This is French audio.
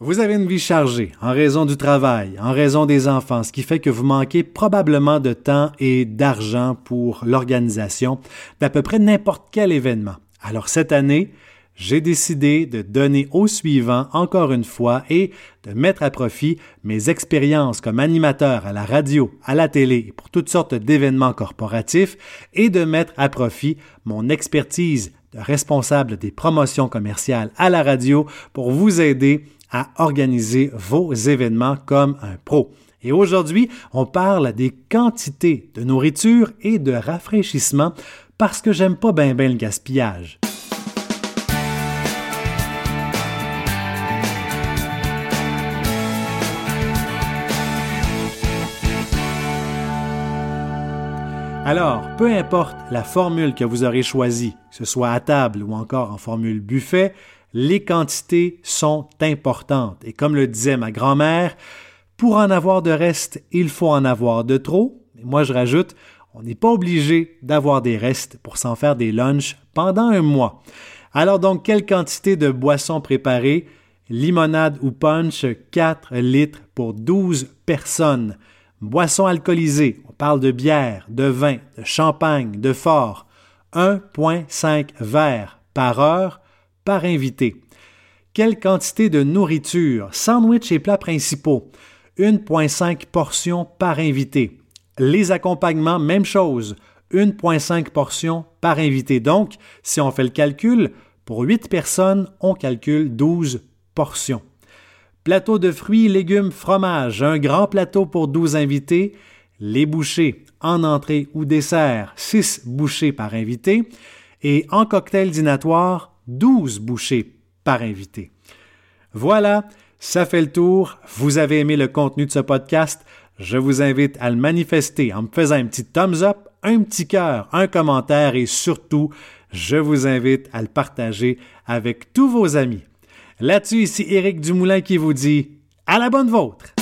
Vous avez une vie chargée en raison du travail, en raison des enfants, ce qui fait que vous manquez probablement de temps et d'argent pour l'organisation d'à peu près n'importe quel événement. Alors cette année, j'ai décidé de donner au suivant encore une fois et de mettre à profit mes expériences comme animateur à la radio, à la télé et pour toutes sortes d'événements corporatifs et de mettre à profit mon expertise de responsable des promotions commerciales à la radio pour vous aider à organiser vos événements comme un pro. Et aujourd'hui, on parle des quantités de nourriture et de rafraîchissement parce que j'aime pas bien ben le gaspillage. Alors, peu importe la formule que vous aurez choisie, que ce soit à table ou encore en formule buffet, les quantités sont importantes. Et comme le disait ma grand-mère, pour en avoir de reste, il faut en avoir de trop. Et moi, je rajoute, on n'est pas obligé d'avoir des restes pour s'en faire des lunchs pendant un mois. Alors donc, quelle quantité de boissons préparées? Limonade ou punch, 4 litres pour 12 personnes. Boissons alcoolisées, on parle de bière, de vin, de champagne, de fort. 1,5 verres par heure par invité. Quelle quantité de nourriture, sandwich et plats principaux, 1,5 portions par invité. Les accompagnements, même chose, 1,5 portions par invité. Donc, si on fait le calcul, pour 8 personnes, on calcule 12 portions. Plateau de fruits, légumes, fromage, un grand plateau pour 12 invités, les bouchées en entrée ou dessert, 6 bouchées par invité, et en cocktail dînatoire, 12 bouchées par invité. Voilà, ça fait le tour. Vous avez aimé le contenu de ce podcast? Je vous invite à le manifester en me faisant un petit thumbs up, un petit cœur, un commentaire et surtout, je vous invite à le partager avec tous vos amis. Là-dessus, ici Éric Dumoulin qui vous dit à la bonne vôtre.